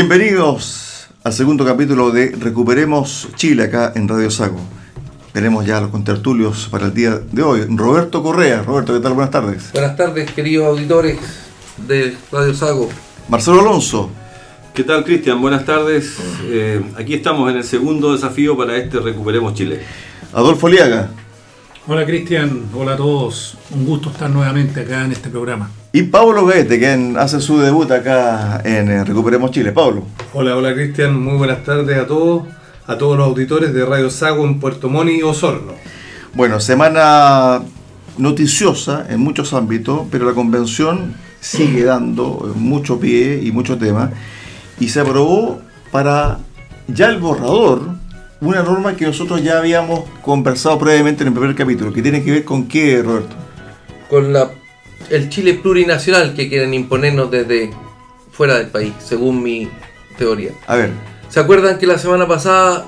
Bienvenidos al segundo capítulo de Recuperemos Chile acá en Radio Sago. Tenemos ya los contertulios para el día de hoy. Roberto Correa. Roberto, ¿qué tal? Buenas tardes. Buenas tardes, queridos auditores de Radio Sago. Marcelo Alonso. ¿Qué tal, Cristian? Buenas tardes. Eh, aquí estamos en el segundo desafío para este Recuperemos Chile. Adolfo Liaga. Hola Cristian, hola a todos. Un gusto estar nuevamente acá en este programa. Y Pablo Gaete, quien hace su debut acá en eh, Recuperemos Chile. Pablo. Hola, hola Cristian, muy buenas tardes a todos, a todos los auditores de Radio Sago en Puerto Montt y Osorno. Bueno, semana noticiosa en muchos ámbitos, pero la convención sigue dando mucho pie y mucho tema. Y se aprobó para ya el borrador una norma que nosotros ya habíamos conversado previamente en el primer capítulo, que tiene que ver con qué, Roberto. Con la, el Chile plurinacional que quieren imponernos desde fuera del país, según mi teoría. A ver, ¿Se acuerdan que la semana pasada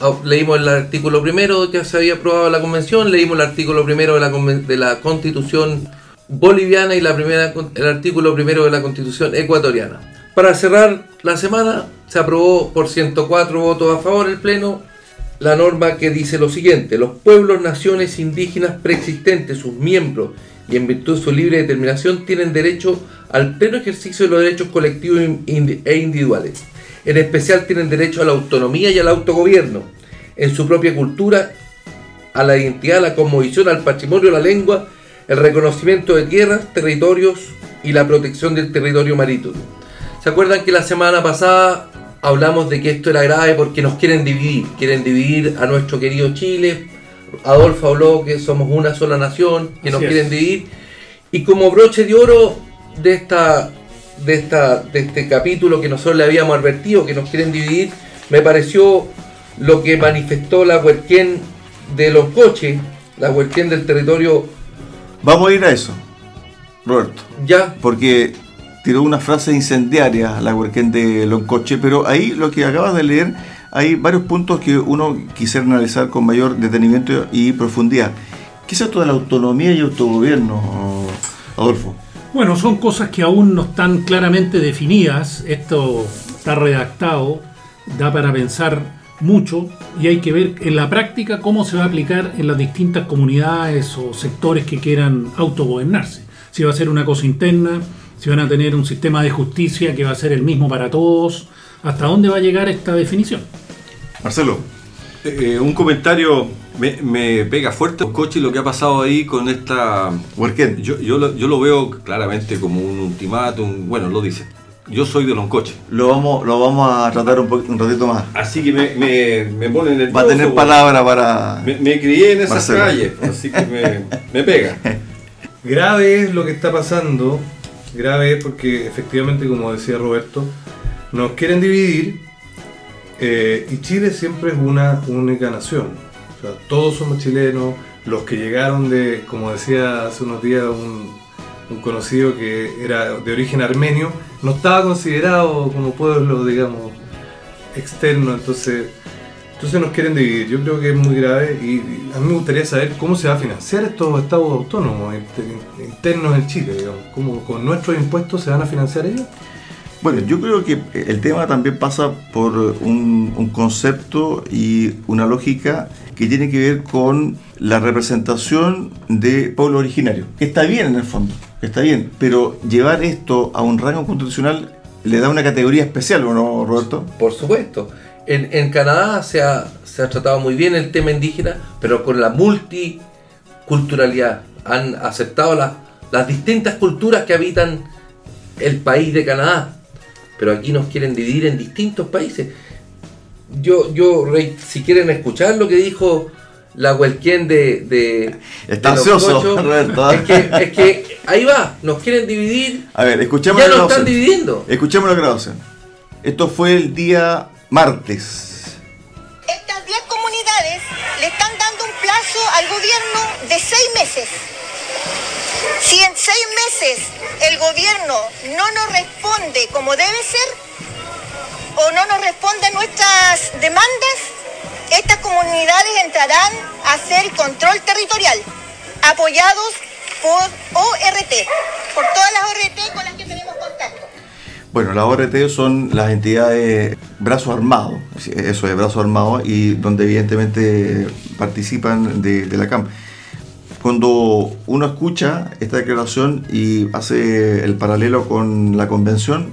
ah, leímos el artículo primero que se había aprobado la convención? Leímos el artículo primero de la, conven- de la constitución boliviana y la primera, el artículo primero de la constitución ecuatoriana. Para cerrar la semana, se aprobó por 104 votos a favor el Pleno la norma que dice lo siguiente: los pueblos, naciones indígenas preexistentes, sus miembros y en virtud de su libre determinación tienen derecho al pleno ejercicio de los derechos colectivos e individuales. En especial tienen derecho a la autonomía y al autogobierno en su propia cultura, a la identidad, a la cosmovisión, al patrimonio, la lengua, el reconocimiento de tierras, territorios y la protección del territorio marítimo. ¿Se acuerdan que la semana pasada hablamos de que esto era grave porque nos quieren dividir? Quieren dividir a nuestro querido Chile. Adolfo habló que somos una sola nación, que nos es. quieren dividir. Y como broche de oro de esta de esta de este capítulo que nosotros le habíamos advertido que nos quieren dividir, me pareció lo que manifestó la Huerquén de los coches, la Huerquén del territorio vamos a ir a eso, Roberto. ya porque tiró una frase incendiaria la Huerquén de Loncoche, pero ahí lo que acabas de leer, hay varios puntos que uno quisiera analizar con mayor detenimiento y profundidad. ¿Qué es esto de la autonomía y autogobierno, Adolfo? Bueno, son cosas que aún no están claramente definidas. Esto está redactado, da para pensar mucho y hay que ver en la práctica cómo se va a aplicar en las distintas comunidades o sectores que quieran autogobernarse. Si va a ser una cosa interna, si van a tener un sistema de justicia que va a ser el mismo para todos, hasta dónde va a llegar esta definición. Marcelo, Eh, un comentario me, me pega fuerte, Cochi, lo que ha pasado ahí con esta... Huerquén. Yo, yo, lo, yo lo veo claramente como un ultimátum, bueno, lo dice. Yo soy de Loncoche. Lo vamos, lo vamos a tratar un, un ratito más. Así que me, me, me pone nervioso. Va a tener palabra para... Me, me crié en esas Marcelo. calles, así que me, me pega. Grave es lo que está pasando, grave es porque efectivamente, como decía Roberto, nos quieren dividir eh, y Chile siempre es una única nación. Todos somos chilenos, los que llegaron de, como decía hace unos días un, conocido que era de origen armenio, no estaba considerado como pueblo, digamos, externo, entonces... Entonces nos quieren dividir, yo creo que es muy grave y y a mí me gustaría saber cómo se va a financiar estos estados autónomos inter- internos en Chile, digamos, cómo con nuestros impuestos se van a financiar ellos. Bueno, yo creo que el tema también pasa por un, concepto y una lógica que tiene que ver con la representación de pueblo originario. Está bien en el fondo, está bien, pero llevar esto a un rango constitucional le da una categoría especial, ¿o no, Roberto? Por supuesto. En, en Canadá se ha, tratado muy bien el tema indígena, pero con la multiculturalidad. Han aceptado las- las distintas culturas que habitan el país de Canadá. Pero aquí nos quieren dividir en distintos países. Yo, yo Rey, si quieren escuchar lo que dijo la Huelquén de, de, Está de los ansioso, cochos, Roberto. es que, es que ahí va, nos quieren dividir, A ver, escuchemos ya la nos están dividiendo. Escuchemos la grabación. Esto fue el día martes. Estas 10 comunidades le están dando un plazo al gobierno de seis meses. Si en seis meses el gobierno no nos responde como debe ser o no nos responde a nuestras demandas, estas comunidades entrarán a hacer control territorial, apoyados por ORT, por todas las ORT con las que tenemos contacto. Bueno, las ORT son las entidades brazos armados, eso es brazos armados, y donde evidentemente participan de, de la CAM. Cuando uno escucha esta declaración y hace el paralelo con la convención,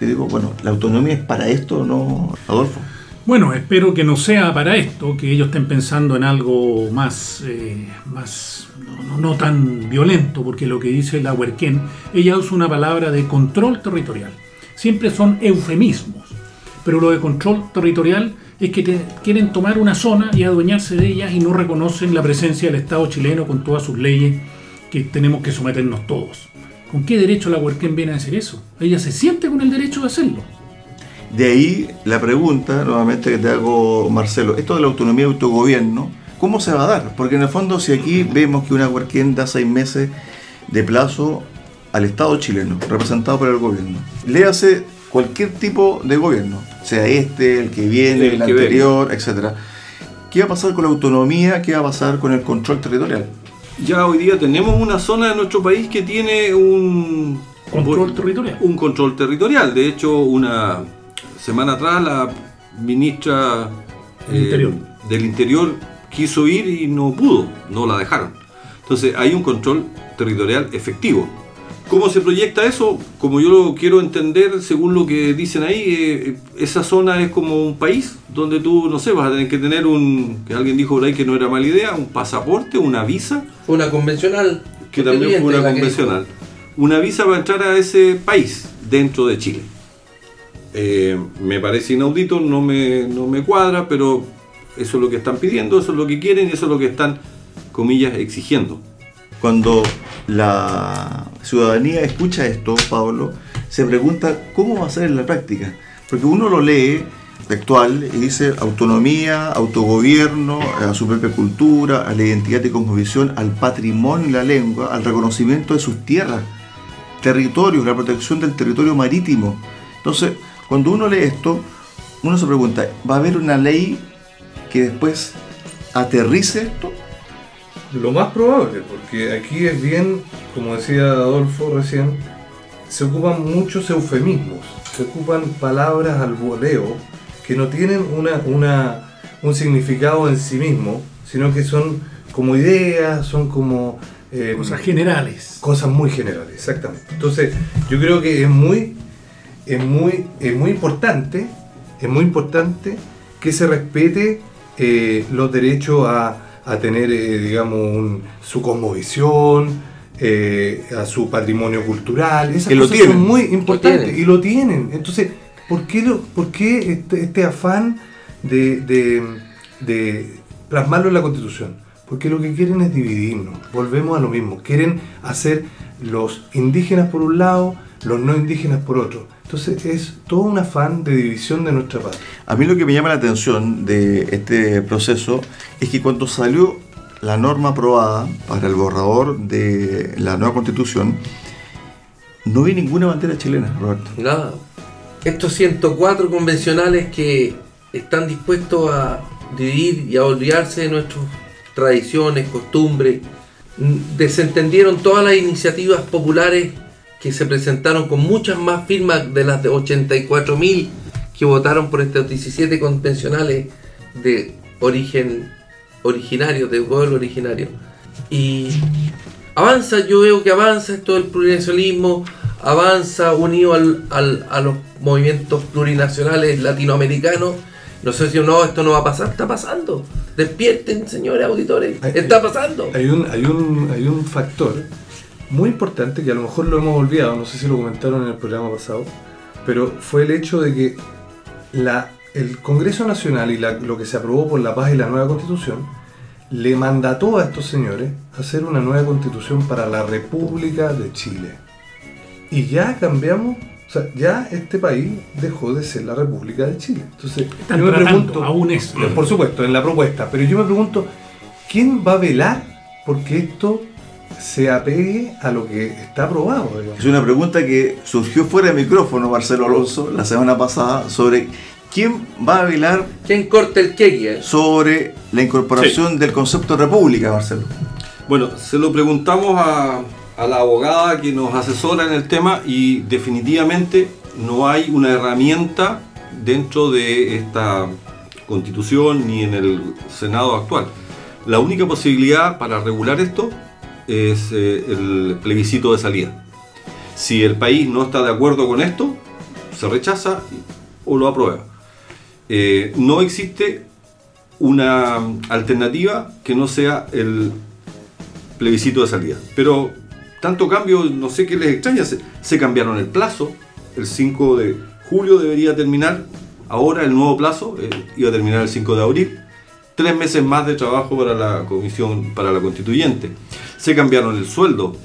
yo digo, bueno, ¿la autonomía es para esto no, Adolfo? Bueno, espero que no sea para esto, que ellos estén pensando en algo más, eh, más no- no tan violento, porque lo que dice la Huerquén, ella usa una palabra de control territorial. Siempre son eufemismos, pero lo de control territorial es que quieren tomar una zona y adueñarse de ella y no reconocen la presencia del Estado chileno con todas sus leyes que tenemos que someternos todos. ¿Con qué derecho la Huerquén viene a decir eso? Ella se siente con el derecho de hacerlo. De ahí la pregunta, nuevamente que te hago, Marcelo, esto de la autonomía y autogobierno, ¿cómo se va a dar? Porque en el fondo, si aquí vemos que una Huarquén da seis meses de plazo al Estado chileno, representado por el gobierno, le hace cualquier tipo de gobierno, sea este, el que viene, El el, que anterior, etcétera. ¿Qué va a pasar con la autonomía? ¿Qué va a pasar con el control territorial? Ya hoy día tenemos una zona de nuestro país que tiene un Control territorial. Un control territorial. De hecho, una semana atrás la ministra eh, Del Interior. del Interior quiso ir y no pudo, no la dejaron. Entonces hay un control territorial efectivo. ¿Cómo se proyecta eso? Como yo lo quiero entender, según lo que dicen ahí, eh, esa zona es como un país donde tú, no sé, vas a tener que tener un, que alguien dijo por ahí que no era mala idea, un pasaporte, una visa, una convencional. que también fue una convencional, una visa para entrar a ese país dentro de Chile. Eh, me parece inaudito, no me, no me cuadra, pero eso es lo que están pidiendo, eso es lo que quieren y eso es lo que están, comillas, exigiendo. Cuando la ciudadanía escucha esto, Pablo, se pregunta cómo va a ser en la práctica. Porque uno lo lee textual y dice autonomía, autogobierno, a su propia cultura, a la identidad y cosmovisión, al patrimonio y la lengua, al reconocimiento de sus tierras, territorios, la protección del territorio marítimo. Entonces, cuando uno lee esto, uno se pregunta, ¿va a haber una ley que después aterrice esto? Lo más probable, porque aquí es bien, como decía Adolfo recién, se ocupan muchos eufemismos, se ocupan palabras al voleo que no tienen una, una- un significado en sí mismo, sino que son como ideas, son como eh, Cosas generales. cosas muy generales, exactamente. Entonces, yo creo que es muy, es muy, es muy importante, es muy importante que se respete eh, los derechos a, a tener, eh, digamos, un- su cosmovisión, eh, a su patrimonio cultural. Esas Que lo cosas tienen. son muy importantes y lo tienen. Entonces, ¿por qué, lo, por qué este, este afán de, de- de plasmarlo en la Constitución? Porque lo que quieren es dividirnos. Volvemos a lo mismo. Quieren hacer los indígenas por un lado, los no indígenas por otro. Entonces es todo un afán de división de nuestra patria. A mí lo que me llama la atención de este proceso es que cuando salió la norma aprobada para el borrador de la nueva constitución, no vi ninguna bandera chilena, Roberto. Nada. Estos 104 convencionales que están dispuestos a dividir y a olvidarse de nuestras tradiciones, costumbres, desentendieron todas las iniciativas populares que se presentaron con muchas más firmas de las de 84.000 que votaron por estos 17 convencionales de origen originario, de pueblo originario. Y avanza, yo veo que avanza esto del plurinacionalismo, avanza unido al- al- a los movimientos plurinacionales latinoamericanos. No sé si no, esto no va a pasar, está pasando. Despierten, señores auditores, Ay, está pasando. Hay un, hay, un, hay un factor muy importante que a lo mejor lo hemos olvidado, no sé si lo comentaron en el programa pasado, pero fue el hecho de que la, el Congreso Nacional y la- lo que se aprobó por la paz y la nueva constitución le mandató a estos señores hacer una nueva constitución para la República de Chile. Y ya cambiamos O sea, ya este país dejó de ser la República de Chile. Entonces, Están yo me tratando, pregunto, aún es. por supuesto, en la propuesta, pero yo me pregunto, ¿quién va a velar porque esto se apegue a lo que está aprobado? digamos? Es una pregunta que surgió fuera de micrófono, Marcelo Alonso, la semana pasada, sobre quién va a velar ¿Quién corta el queque? sobre la incorporación del concepto de república, Marcelo. Bueno, se lo preguntamos a, a la abogada que nos asesora en el tema y definitivamente no hay una herramienta dentro de esta constitución ni en el Senado actual. La única posibilidad para regular esto es eh, el plebiscito de salida. Si el país no está de acuerdo con esto, se rechaza o lo aprueba. Eh, no existe una alternativa que no sea el plebiscito de salida. Pero tanto cambio, no sé qué les extraña, se, cambiaron el plazo, el 5 de julio debería terminar, ahora el nuevo plazo eh, iba a terminar el 5 de abril, tres meses más de trabajo para la comisión, para la constituyente. Se cambiaron el sueldo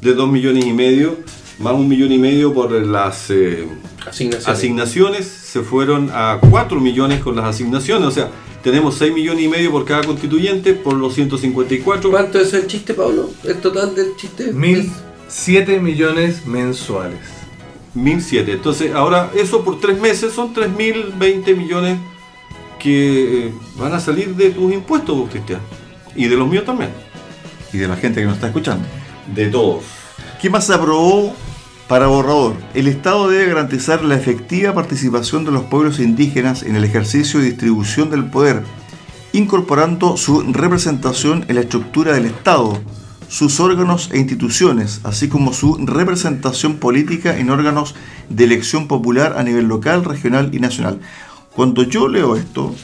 de 2 millones y medio, más un millón y medio por las eh, Asignaciones. asignaciones, se fueron a 4 millones con las asignaciones, o sea, tenemos 6 millones y medio por cada constituyente por los 154. ¿Cuánto es el chiste, Pablo? ¿El total del chiste? Mil siete millones mensuales. 1007. Entonces, ahora eso por tres meses son 3020 millones que eh, van a salir de tus impuestos, Cristian. Y de los míos también. Y de la gente que nos está escuchando. De todos. ¿Qué más se aprobó para borrador? El Estado debe garantizar la efectiva participación de los pueblos indígenas en el ejercicio y distribución del poder, incorporando su representación en la estructura del Estado, sus órganos e instituciones, así como su representación política en órganos de elección popular a nivel local, regional y nacional. Cuando yo leo esto,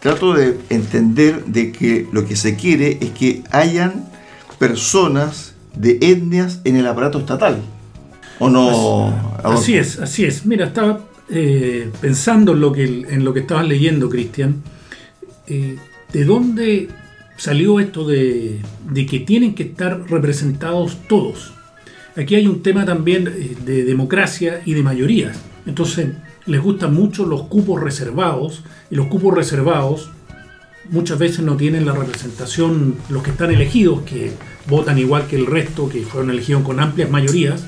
trato de entender de que lo que se quiere es que hayan personas de etnias en el aparato estatal. ¿O no? Así es, así es. Mira, estaba eh, pensando en lo que, en lo que estabas leyendo, Cristian. Eh, ¿De dónde salió esto de, de que tienen que estar representados todos? Aquí hay un tema también eh, de democracia y de mayorías. Entonces, les gustan mucho los cupos reservados y los cupos reservados muchas veces no tienen la representación, los que están elegidos, que votan igual que el resto, que fueron elegidos con amplias mayorías,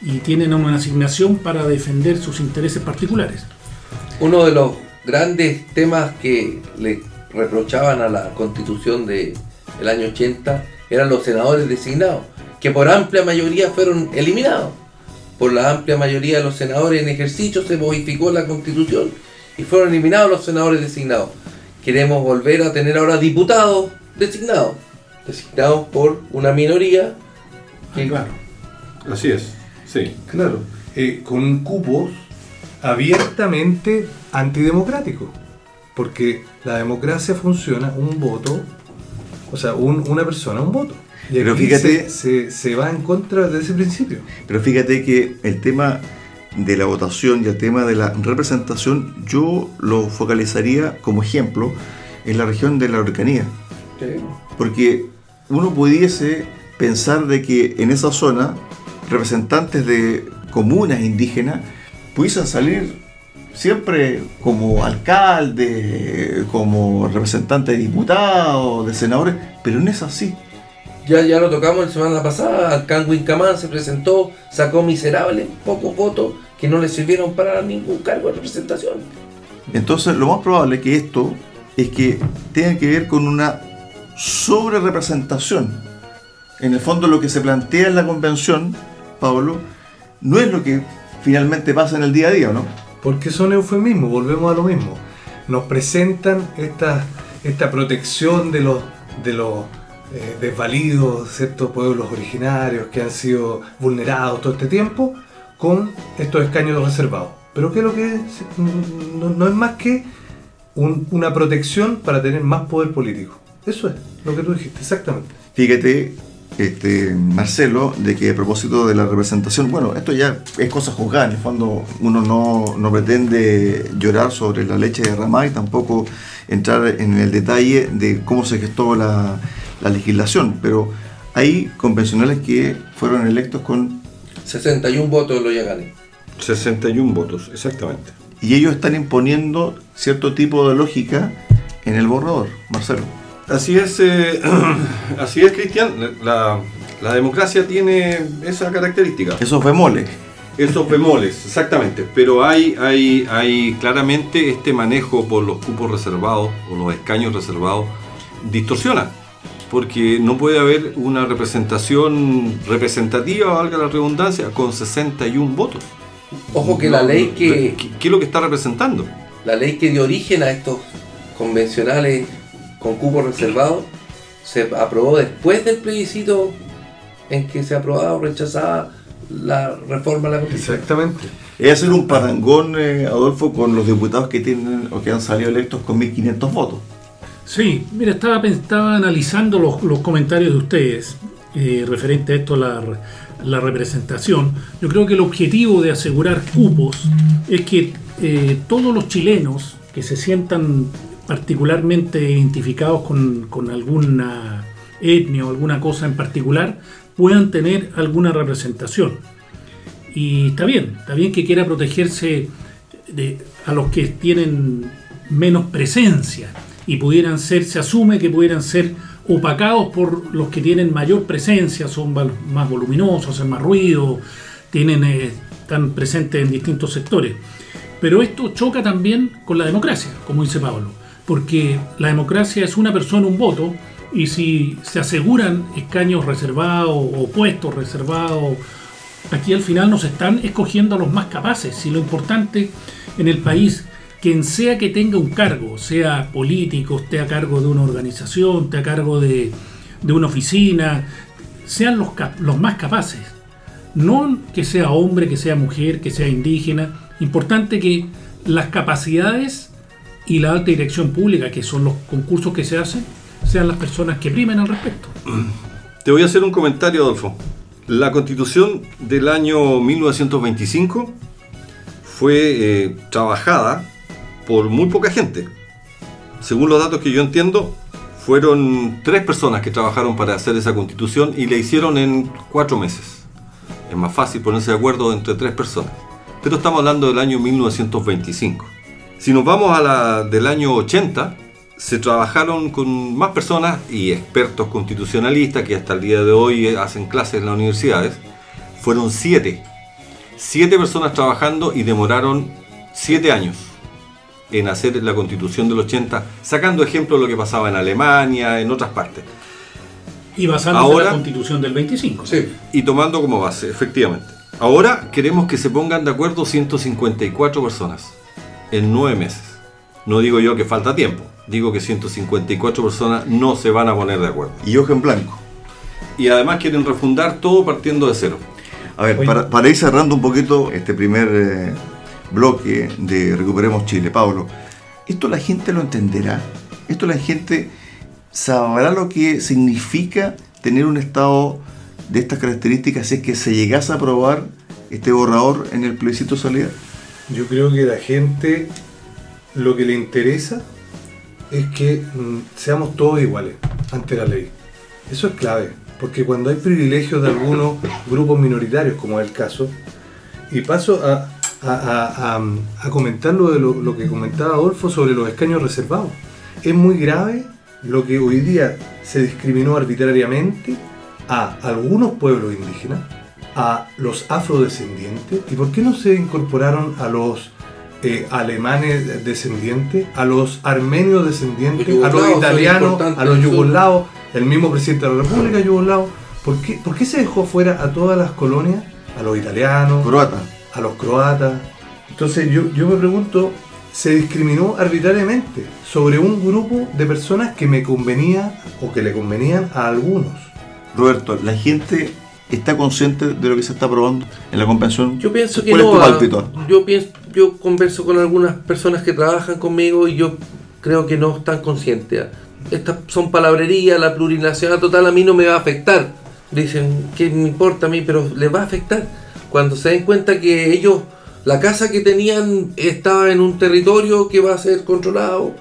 y tienen una asignación para defender sus intereses particulares. Uno de los grandes temas que le reprochaban a la constitución del año 80 eran los senadores designados, que por amplia mayoría fueron eliminados. Por la amplia mayoría de los senadores en ejercicio se modificó la constitución y fueron eliminados los senadores designados. Queremos volver a tener ahora diputados designados, designados por una minoría que Claro. Así es. Sí. Claro, eh, con cupos abiertamente antidemocráticos. Porque la democracia funciona un voto, o sea, un- una persona, un voto. Pero fíjate- se, se- se va en contra de ese principio. Pero fíjate que el tema de la votación y el tema de la representación, yo lo focalizaría como ejemplo en la región de la Araucanía. Porque uno pudiese pensar de que en esa zona representantes de comunas indígenas pudiesen salir siempre como alcalde, como representante de diputados, de senadores, pero no es así. Ya, ya lo tocamos la semana pasada, Canwin Camán se presentó, sacó miserables pocos votos que no le sirvieron para ningún cargo de representación. Entonces, lo más probable que esto es que tenga que ver con una sobre representación. En el fondo, lo que se plantea en la convención, Pablo, no es lo que finalmente pasa en el día a día, ¿no? Porque son eufemismos, volvemos a lo mismo. Nos presentan esta, esta protección de los, de los eh, desvalidos, ciertos pueblos originarios que han sido vulnerados todo este tiempo, con estos escaños reservados. Pero que lo que no, es más que un- una protección para tener más poder político. Eso es lo que tú dijiste, exactamente. Fíjate, este, Marcelo, de que a propósito de la representación, bueno, esto ya es cosa juzgada, en el fondo uno no, no pretende llorar sobre la leche derramada y tampoco entrar en el detalle de cómo se gestó la, la legislación, pero hay convencionales que fueron electos con 61 votos en los Yaganes. 61 votos, exactamente. Y ellos están imponiendo cierto tipo de lógica en el borrador, Marcelo. Así es, eh, así es, Cristian. La, la democracia tiene esa característica. Esos bemoles. Esos bemoles, exactamente. Pero hay, hay, hay claramente este manejo por los cupos reservados o los escaños reservados distorsiona. Porque no puede haber una representación representativa, valga la redundancia, con 61 votos. Ojo que la ley que, ¿Qué, qué es lo que está representando? la ley que dio origen a estos convencionales con cupos reservados se aprobó después del plebiscito en que se aprobaba o rechazaba la reforma a la Constitución. Exactamente. Es hacer un parangón, eh, Adolfo, con los diputados que tienen o que han salido electos con 1.500 votos. Sí, mira, estaba, estaba analizando los, los comentarios de ustedes eh, referente a esto, la, la representación. Yo creo que el objetivo de asegurar cupos es que eh, todos los chilenos que se sientan particularmente identificados con, con alguna etnia o alguna cosa en particular puedan tener alguna representación. Y está bien, está bien que quiera protegerse a los que tienen menos presencia y pudieran ser, se asume que pudieran ser opacados por los que tienen mayor presencia, son más voluminosos, hacen más ruido, tienen, eh, están presentes en distintos sectores. Pero esto choca también con la democracia, como dice Pablo, porque la democracia es una persona, un voto, y si se aseguran escaños reservados o puestos reservados aquí al final nos están escogiendo a los más capaces. Si lo importante en el país, quien sea que tenga un cargo, sea político, esté a cargo de una organización, esté a cargo de, una oficina, sean los, los más capaces. No que sea hombre, que sea mujer, que sea indígena. Importante que las capacidades y la alta dirección pública, que son los concursos que se hacen, sean las personas que primen al respecto. Te voy a hacer un comentario, Adolfo. La constitución del año 1925 fue eh, trabajada por muy poca gente. Según los datos que yo entiendo, fueron tres personas que trabajaron para hacer esa constitución y la hicieron en cuatro meses. Es más fácil ponerse de acuerdo entre tres personas. Pero estamos hablando del año 1925. Si nos vamos a la del año 80, se trabajaron con más personas y expertos constitucionalistas que hasta el día de hoy hacen clases en las universidades. Fueron siete. Siete personas trabajando y demoraron siete años en hacer la constitución del 80, sacando ejemplo de lo que pasaba en Alemania, en otras partes. Y basándose en la constitución del 25. Sí. Y tomando como base, efectivamente. Ahora queremos que se pongan de acuerdo 154 personas en nueve meses. No digo yo que falta tiempo, digo que 154 personas no se van a poner de acuerdo. Y ojo en blanco. Y además quieren refundar todo partiendo de cero. A ver, para, para ir cerrando un poquito este primer eh, bloque de Recuperemos Chile, Pablo, ¿esto la gente lo entenderá? ¿Esto la gente sabrá lo que significa tener un Estado de estas características si es que se llegase a aprobar este borrador en el plebiscito de salida? Yo creo que la gente lo que le interesa es que mm, seamos todos iguales ante la ley. Eso es clave, porque cuando hay privilegios de algunos grupos minoritarios, como es el caso, y paso a, a, comentar lo, de lo que comentaba Adolfo sobre los escaños reservados. Es muy grave lo que hoy día se discriminó arbitrariamente a algunos pueblos indígenas, a los afrodescendientes, y por qué no se incorporaron a los eh, alemanes descendientes, a los armenios descendientes, Los a los italianos, a los yugoslavos, el mismo presidente de la República yugoslavo? ¿Por qué, por qué se dejó fuera a todas las colonias? A los italianos, Croata. a los croatas. Entonces yo, yo me pregunto, se discriminó arbitrariamente sobre un grupo de personas que me convenía o que le convenían a algunos. Roberto, ¿la gente está consciente de lo que se está aprobando en la convención? Yo pienso que ¿Cuál no. es tu? Yo pienso, yo converso con algunas personas que trabajan conmigo y yo creo que no están conscientes. Estas son palabrerías, la plurinacional total a mí no me va a afectar. Dicen, ¿qué me importa a mí? Pero les va a afectar. Cuando se den cuenta que ellos, la casa que tenían estaba en un territorio que va a ser controlado.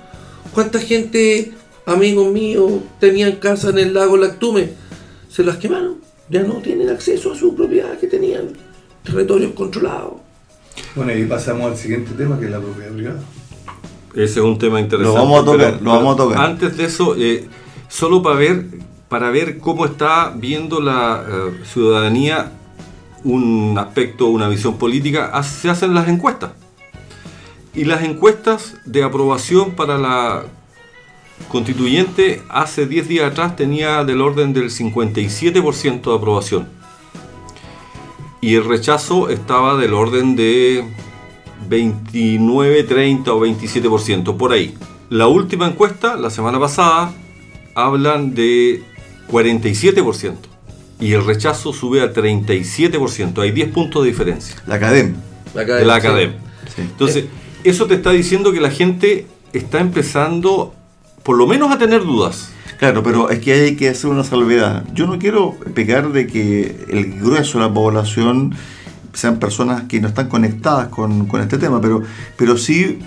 ¿Cuánta gente, amigos míos, tenían casa en el lago Lactume? Se las quemaron. Ya no tienen acceso a su propiedad que tenían. territorios controlados. Bueno, y pasamos al siguiente tema que es la propiedad privada. Ese es un tema interesante. Lo vamos a tocar, pero- lo vamos a tocar. Antes de eso, eh, solo para ver, para ver cómo está viendo la eh, ciudadanía un aspecto, una visión política, se hacen las encuestas. Y las encuestas de aprobación para la constituyente hace 10 días atrás tenía del orden del 57% de aprobación. Y el rechazo estaba del orden de 29, 30 o 27%, por ahí. La última encuesta, la semana pasada, hablan de 47%. Y el rechazo sube a 37%. Hay 10 puntos de diferencia La academia. La de la academia. Sí. Entonces, eso te está diciendo que la gente está empezando, por lo menos, a tener dudas. Claro, pero es que hay que hacer una salvedad. Yo no quiero pecar de que el grueso de la población sean personas que no están conectadas con, este tema, pero, pero sí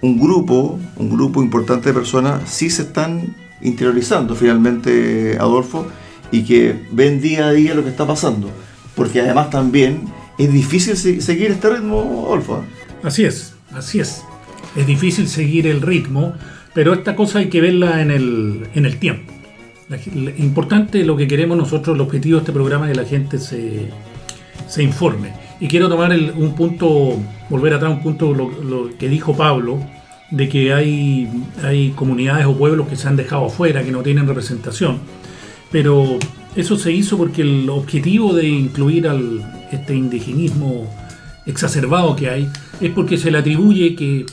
un grupo, un grupo importante de personas sí se están interiorizando finalmente, Adolfo, y que ven día a día lo que está pasando. Porque además también es difícil se- seguir este ritmo, Adolfo. Así es, así es. Es difícil seguir el ritmo, pero esta cosa hay que verla en el, en el tiempo. Importante lo que queremos nosotros, el objetivo de este programa es que la gente se, se informe. Y quiero tomar el- un punto, volver atrás un punto lo, lo que dijo Pablo, de que hay, hay comunidades o pueblos que se han dejado afuera, que no tienen representación. Pero eso se hizo porque el objetivo de incluir al este indigenismo exacerbado que hay es porque se le atribuye que,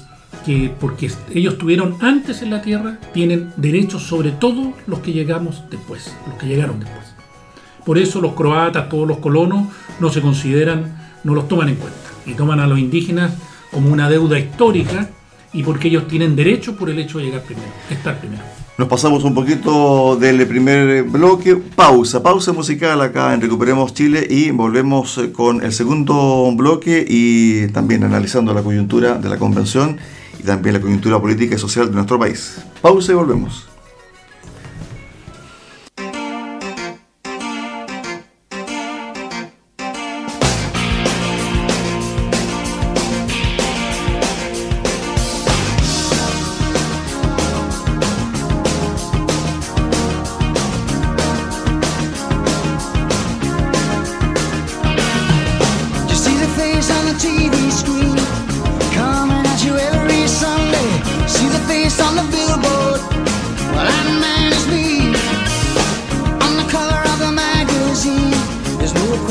que porque ellos estuvieron antes en la tierra, tienen derechos sobre todos los que llegamos después, los que llegaron después. Por eso los croatas, todos los colonos, no se consideran, no los toman en cuenta y toman a los indígenas como una deuda histórica y porque ellos tienen derecho por el hecho de llegar primero, estar primero. Nos pasamos un poquito del primer bloque. Pausa, pausa musical acá en Recuperemos Chile y volvemos eh, con el segundo bloque y también analizando la coyuntura de la convención y también la coyuntura política y social de nuestro país. Pausa y volvemos.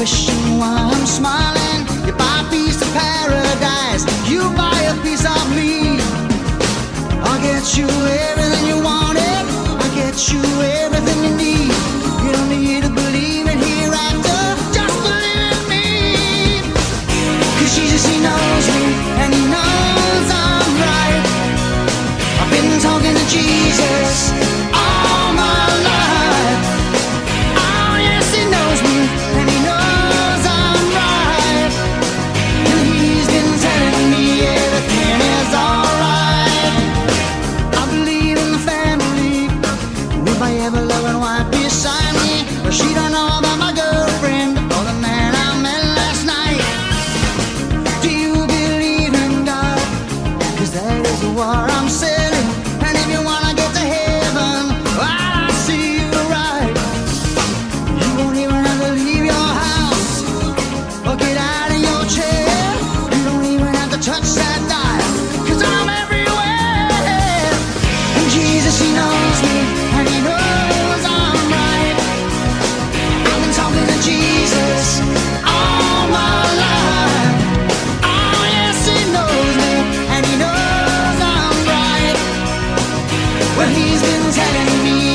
Question why I'm smiling. You buy a piece of paradise, you buy a piece of me. I'll get you everything you wanted. I'll get you everything What he's been telling me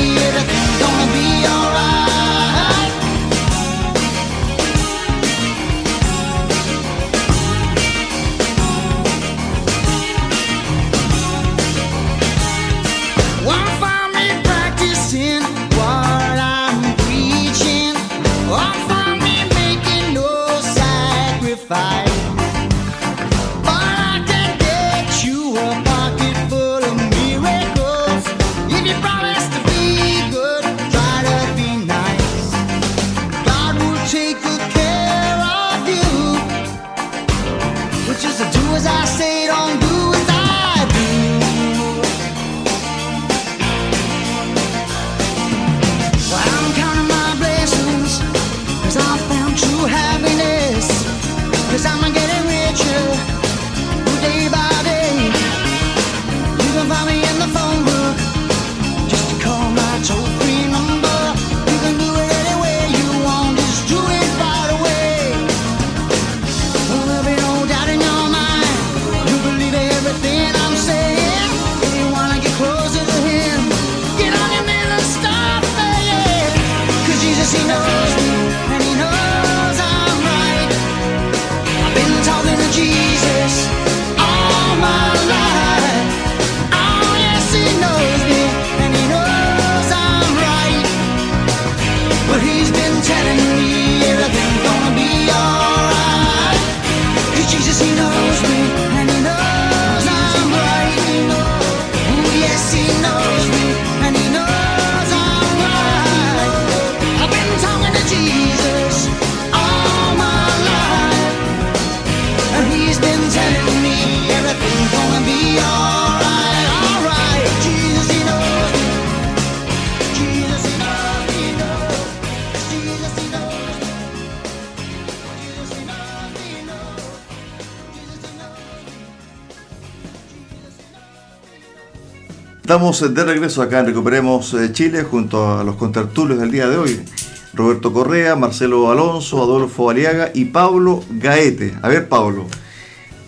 Estamos de regreso acá en Recuperemos eh, Chile junto a los contertulios del día de hoy. Roberto Correa, Marcelo Alonso, Adolfo Aliaga y Pablo Gaete. A ver, Pablo,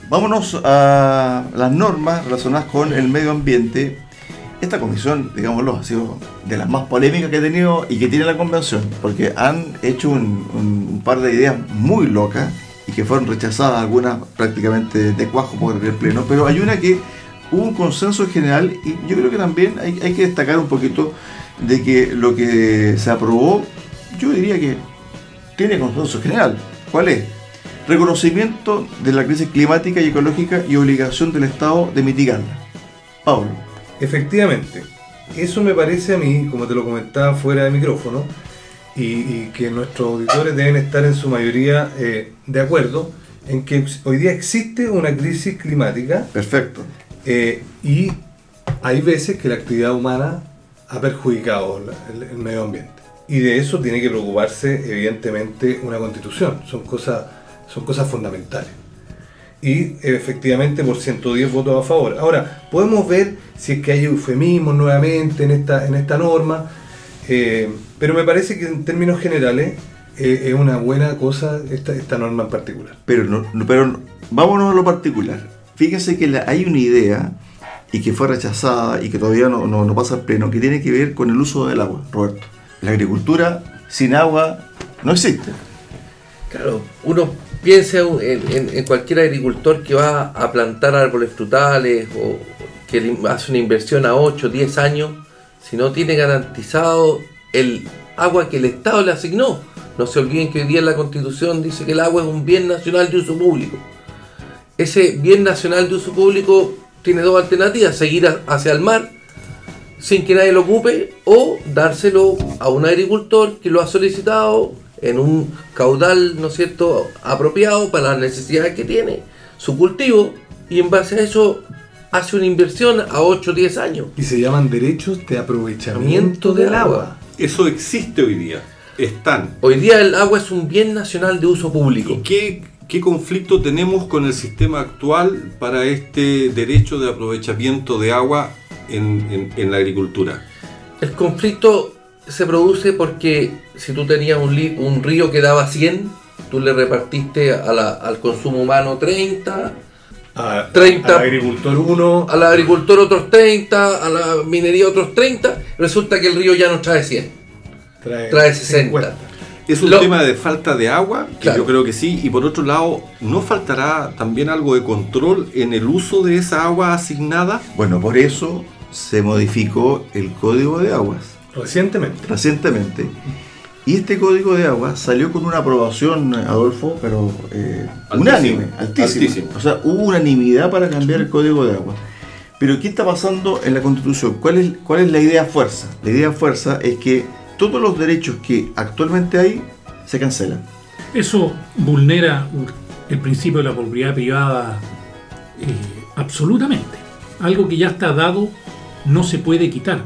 vámonos a las normas relacionadas con el medio ambiente. Esta comisión, digámoslo, ha sido de las más polémicas que ha tenido y que tiene la convención, porque han hecho un, un par de ideas muy locas y que fueron rechazadas, algunas prácticamente de cuajo por el pleno, pero hay una que hubo un consenso general y yo creo que también hay, hay que destacar un poquito de que lo que se aprobó, yo diría que tiene consenso general. ¿Cuál es? Reconocimiento de la crisis climática y ecológica y obligación del Estado de mitigarla. Pablo. Efectivamente, eso me parece a mí, como te lo comentaba fuera de micrófono, y, y que nuestros auditores deben estar en su mayoría eh, de acuerdo en que hoy día existe una crisis climática Perfecto. Eh, y hay veces que la actividad humana ha perjudicado el, medio ambiente. Y de eso tiene que preocuparse evidentemente una constitución, son cosas, son cosas fundamentales y efectivamente por 110 votos a favor. Ahora, podemos ver si es que hay eufemismos nuevamente en esta, en esta norma, eh, pero me parece que en términos generales eh, es una buena cosa esta, esta norma en particular. Pero, no, pero no- vámonos a lo particular. Fíjense que hay una idea y que fue rechazada y que todavía no, no- pasa al pleno, que tiene que ver con el uso del agua, Roberto. La agricultura sin agua no existe. Claro, uno piensa en, cualquier agricultor que va a plantar árboles frutales o que hace una inversión a 8 o 10 años, si no tiene garantizado el agua que el Estado le asignó. No se olviden que hoy día la Constitución dice que el agua es un bien nacional de uso público. Ese bien nacional de uso público tiene dos alternativas, seguir a- hacia el mar sin que nadie lo ocupe o dárselo a un agricultor que lo ha solicitado en un caudal, ¿no es cierto?, apropiado para las necesidades que tiene, su cultivo, y en base a eso hace una inversión a 8 o 10 años. Y se llaman derechos de aprovechamiento del agua. Eso existe hoy día. Están. Hoy día el agua es un bien nacional de uso público. ¿Y qué, qué conflicto tenemos con el sistema actual para este derecho de aprovechamiento de agua en, en- en la agricultura? El conflicto se produce porque si tú tenías un, li- un río que daba 100, tú le repartiste a la- al consumo humano 30, A, 30. al agricultor 1, al agricultor otros 30, a la minería otros 30, resulta que el río ya no trae 100, trae, trae 60. 50. Es un Lo- tema de falta de agua, que Claro. yo creo que sí, y por otro lado, ¿no faltará también algo de control en el uso de esa agua asignada? Bueno, por eso se modificó el Código de Aguas Recientemente. recientemente. Y este Código de Aguas salió con una aprobación, Adolfo, pero eh, Altísimo, unánime, altísima. altísimo. O sea, hubo unanimidad para cambiar el Código de Aguas. Pero ¿qué está pasando en la Constitución? ¿Cuál es, ¿Cuál es la idea fuerza? La idea fuerza es que todos los derechos que actualmente hay se cancelan. Eso vulnera el principio de la propiedad privada eh, absolutamente. Algo que ya está dado no se puede quitar.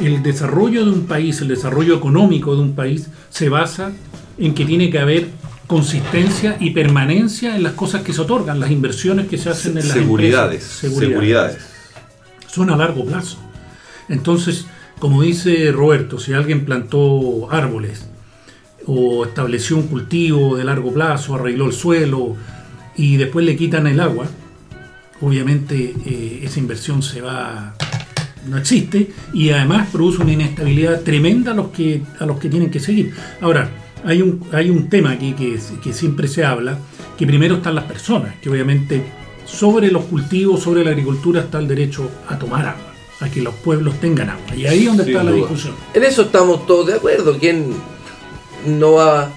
El desarrollo de un país, el desarrollo económico de un país se basa en que tiene que haber consistencia y permanencia en las cosas que se otorgan, las inversiones que se hacen en las Seguridades, empresas. seguridades. Son a largo plazo. Entonces, como dice Roberto, si alguien plantó árboles o estableció un cultivo de largo plazo, arregló el suelo y después le quitan el agua, obviamente eh, esa inversión se va no existe y además produce una inestabilidad tremenda a los que a los que tienen que seguir. Ahora, hay un, hay un tema aquí que, que siempre se habla, que primero están las personas, que obviamente sobre los cultivos, sobre la agricultura está el derecho a tomar agua, a que los pueblos tengan agua. Y ahí es donde Sin está la discusión. En eso estamos todos de acuerdo. ¿Quién no va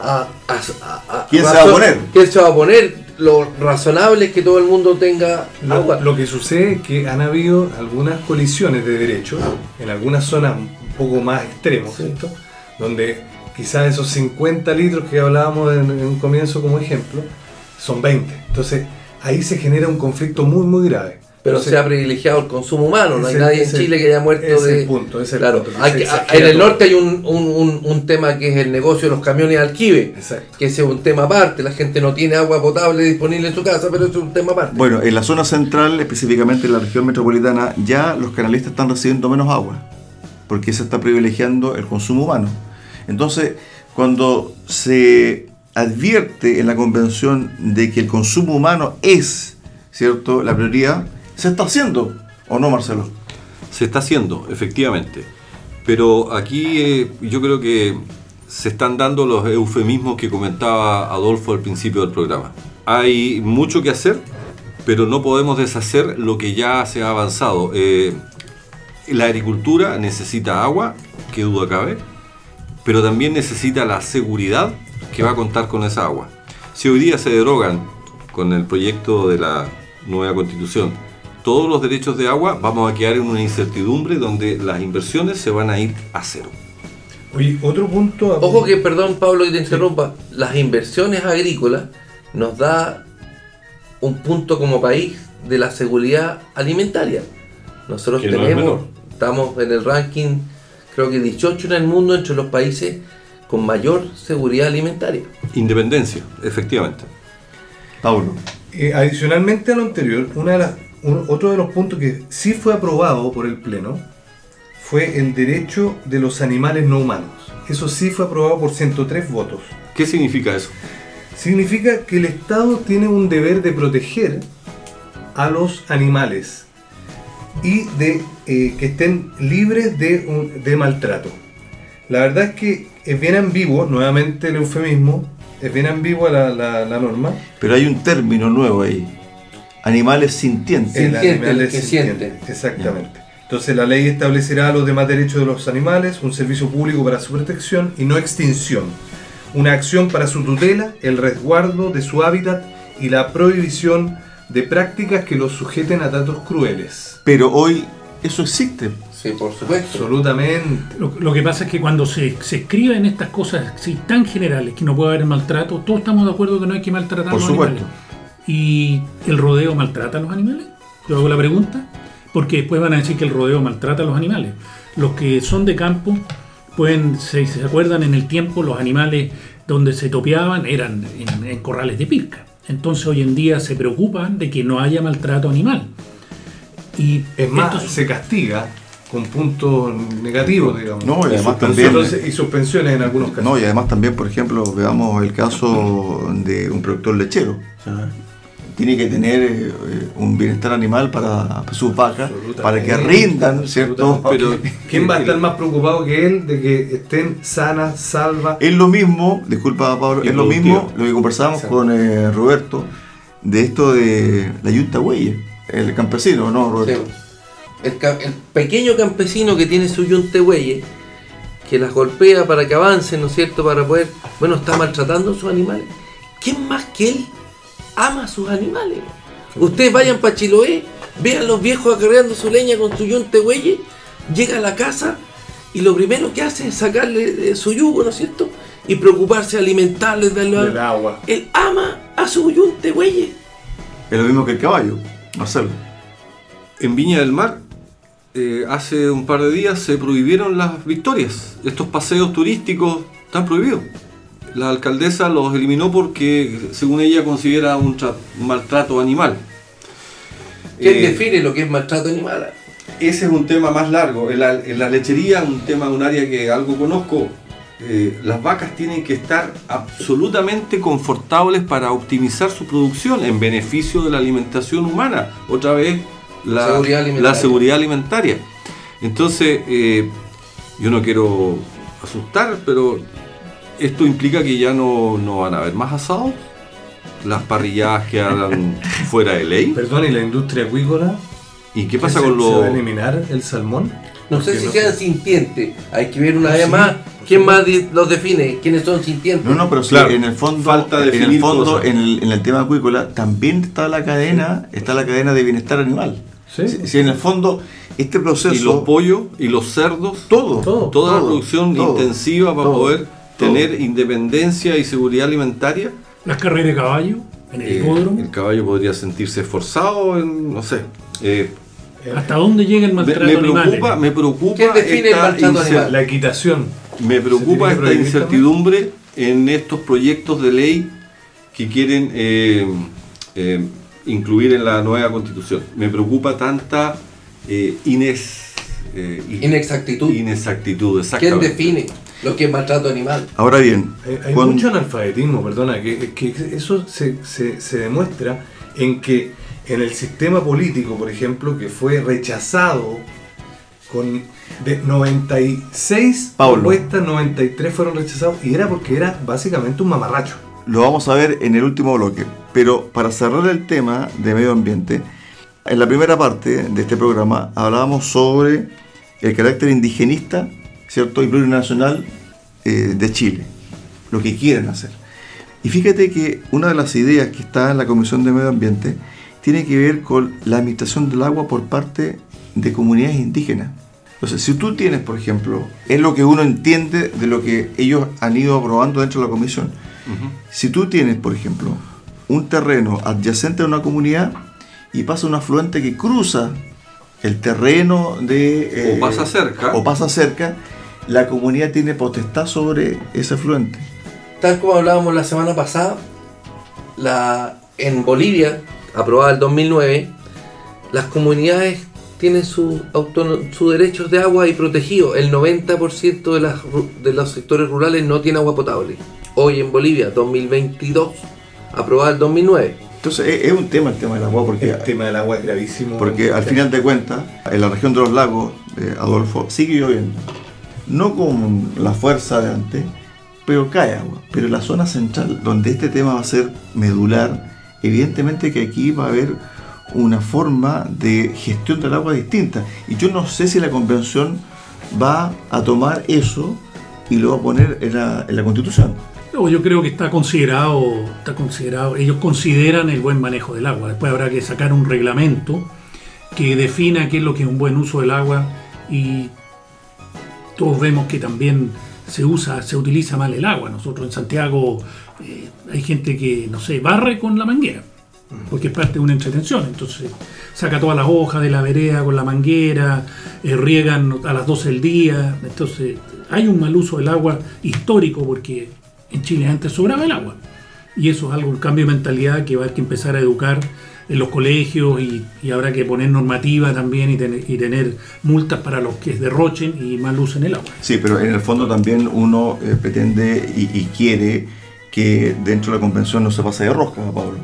a. a- a- a- ¿Quién se va a oponer? ¿Quién se va a oponer? Lo razonable es que todo el mundo tenga agua. Lo, lo que sucede es que han habido algunas colisiones de derechos en algunas zonas un poco más extremos, ¿cierto? Donde quizás esos 50 litros que hablábamos en, en un comienzo como ejemplo son 20. Entonces ahí se genera un conflicto muy, muy grave. Pero se ha privilegiado el consumo humano. No hay ese- nadie en Chile que haya muerto ese es de. punto, ese es el claro, punto, hay que- en el todo. norte hay un, un- un- un tema que es el negocio de los camiones alquibe. Exacto. Que ese es un tema aparte. La gente no tiene agua potable disponible en su casa, pero eso es un tema aparte. Bueno, en la zona central, específicamente en la región metropolitana, ya los canalistas están recibiendo menos agua, porque se está privilegiando el consumo humano. Entonces, cuando se advierte en la convención de que el consumo humano es, ¿cierto?, la prioridad, se está haciendo, ¿o no, Marcelo? Se está haciendo, efectivamente. Pero aquí eh, yo creo que se están dando los eufemismos que comentaba Adolfo al principio del programa. Hay mucho que hacer, pero no podemos deshacer lo que ya se ha avanzado. Eh, la agricultura necesita agua, que duda cabe, pero también necesita la seguridad que va a contar con esa agua. Si hoy día se derogan con el proyecto de la nueva constitución todos los derechos de agua, vamos a quedar en una incertidumbre donde las inversiones se van a ir a cero. Oye, otro punto. a- Ojo que, perdón Pablo que te interrumpa, las inversiones agrícolas nos da un punto como país de la seguridad alimentaria. Nosotros Que no es tenemos, menor. estamos en el ranking, creo que 18 en el mundo entre los países con mayor seguridad alimentaria. Independencia, efectivamente. Pablo. Eh, adicionalmente a lo anterior, una de las, un- otro de los puntos que sí fue aprobado por el Pleno fue el derecho de los animales no humanos. Eso sí fue aprobado por 103 votos. ¿Qué significa eso? Significa que el Estado tiene un deber de proteger a los animales y de eh, que estén libres de, un- de maltrato. La verdad es que es bien ambiguo, nuevamente el eufemismo, es bien ambigua la, la- la norma. Pero hay un término nuevo ahí. Animales sintientes. El Sintiente, animal el es que sintiente, siente. Exactamente. Entonces la ley establecerá los demás derechos de los animales, un servicio público para su protección y no extinción, una acción para su tutela, el resguardo de su hábitat y la prohibición de prácticas que los sujeten a tratos crueles. Pero hoy eso existe. Sí, por supuesto. Absolutamente. Lo, lo que pasa es que cuando se, se escriben estas cosas así tan generales que no puede haber maltrato, todos estamos de acuerdo que no hay que maltratar Por a los supuesto. animales. ¿Y el rodeo maltrata a los animales? Yo hago la pregunta, porque después van a decir que el rodeo maltrata a los animales. Los que son de campo pueden, si se acuerdan, en el tiempo los animales donde se topeaban eran en, en corrales de pirca. Entonces hoy en día se preocupan de que no haya maltrato animal. Y Es más, esto es- se castiga con puntos negativos, digamos. No, y Y además suspensiones- también- y suspensiones en algunos casos. No, y además también, por ejemplo, veamos el caso de un productor lechero. Sea, tiene que tener eh, un bienestar animal para sus vacas, para que rindan, ¿cierto? Pero ¿Quién va a estar más preocupado que él de que estén sanas, salvas? Es lo mismo, disculpa Pablo, es lo mismo lo que conversábamos Exacto. con eh, Roberto de esto de la yunta huelle, el campesino, ¿no, Roberto? Sí. El, el pequeño campesino que tiene su yunte huelle, que las golpea para que avancen, ¿no es cierto? Para poder, bueno, está maltratando a sus animales. ¿Quién más que él ama a sus animales? Ustedes vayan para Chiloé, vean los viejos acarreando su leña con su yunte huelle, llega a la casa y lo primero que hace es sacarle eh, su yugo, ¿no es cierto? Y preocuparse, alimentarles, darle Del agua. Él ama a su yunte, güey. Es lo mismo que el caballo, Marcelo. En Viña del Mar, eh, hace un par de días se prohibieron las victorias. Estos paseos turísticos están prohibidos. La alcaldesa los eliminó porque, según ella, considera un, tra- un maltrato animal. ¿Quién Eh, define lo que es maltrato animal? Ese es un tema más largo. En la, en la lechería, un tema, un área que algo conozco, eh, las vacas tienen que estar absolutamente confortables para optimizar su producción en beneficio de la alimentación humana. Otra vez, la Seguridad alimentaria. la seguridad alimentaria. Entonces, eh, yo no quiero asustar, pero esto implica que ya no, no van a haber más asados. Las parrilladas quedan fuera de ley. Perdón, ¿y la industria acuícola? ¿Y qué pasa ¿Se- con ¿Se va a los eliminar el salmón? No sé si no sean sintientes. Hay que ver una Ah, vez sí, más quién más los define, quiénes son sintientes. No, no, pero sí, Claro, en el fondo, falta en definir el fondo, en el, en el tema acuícola, también está la cadena, está la cadena de bienestar animal. Sí. Si, si en el fondo este proceso y los pollos y los cerdos, todo, Todo. toda la todo, producción todo, intensiva para todo, todo. tener independencia y seguridad alimentaria. Las carreras de caballo en el eh, hipódromo. el caballo podría sentirse esforzado, en, no sé. eh, ¿Hasta dónde llega el me, maltrato me animal? preocupa, me preocupa ¿Quién define el maltrato animal? La equitación. Me ¿Se preocupa esta incertidumbre en estos proyectos de ley que quieren eh, eh, incluir en la nueva constitución. Me preocupa tanta eh, ines- eh, Inexactitud. ¿Quién define lo que es maltrato animal? Ahora bien, Hay, hay cuando- mucho analfabetismo, perdona, que, que eso se, se- se demuestra en que en el sistema político, por ejemplo, que fue rechazado con de 96 Pablo. propuestas, 93 fueron rechazados y era porque era básicamente un mamarracho. lo vamos a ver en el último bloque. Pero para cerrar el tema de medio ambiente, en la primera parte de este programa hablábamos sobre el carácter indigenista, ¿cierto? Y plurinacional eh, de Chile, lo que quieren hacer. Y fíjate que una de las ideas que está en la Comisión de Medio Ambiente tiene que ver con la administración del agua por parte de comunidades indígenas. Entonces, si tú tienes, por ejemplo, es lo que uno entiende de lo que ellos han ido aprobando dentro de la comisión, si tú tienes, por ejemplo, un terreno adyacente a una comunidad y pasa un afluente que cruza el terreno de... eh, O pasa cerca. O pasa cerca, la comunidad tiene potestad sobre ese afluente. Tal como hablábamos la semana pasada, la, en Bolivia, aprobada el 2009, las comunidades tienen sus sus derechos de agua y protegidos. El 90% de, las, de los sectores rurales no tiene agua potable. Hoy en Bolivia, 2022, aprobada el 2009. Entonces es, es un tema el tema del agua porque, El tema del agua es gravísimo. porque al final de cuentas en la región de los lagos, eh, Adolfo, sigue lloviendo. No con la fuerza de antes, pero cae agua. Pero la zona central, donde este tema va a ser medular, evidentemente que aquí va a haber una forma de gestión del agua distinta. Y yo no sé si la convención va a tomar eso y lo va a poner en la, en la constitución. No, yo creo que está considerado, está considerado, ellos consideran el buen manejo del agua. Después habrá que sacar un reglamento que defina qué es lo que es un buen uso del agua y todos vemos que también se usa, se utiliza mal el agua. Nosotros en Santiago eh, hay gente que, no sé, barre con la manguera, porque es parte de una entretención. Entonces saca todas las hojas de la vereda con la manguera, eh, riegan a las 12 del día. Entonces hay un mal uso del agua histórico porque en Chile antes sobraba el agua. Y eso es algo, un cambio de mentalidad que va a haber que empezar a educar en los colegios y, y habrá que poner normativa también y tener, y tener multas para los que derrochen y mal usen el agua. Sí, pero en el fondo también uno eh, pretende y, y quiere que dentro de la convención no se pase de rosca, Pablo.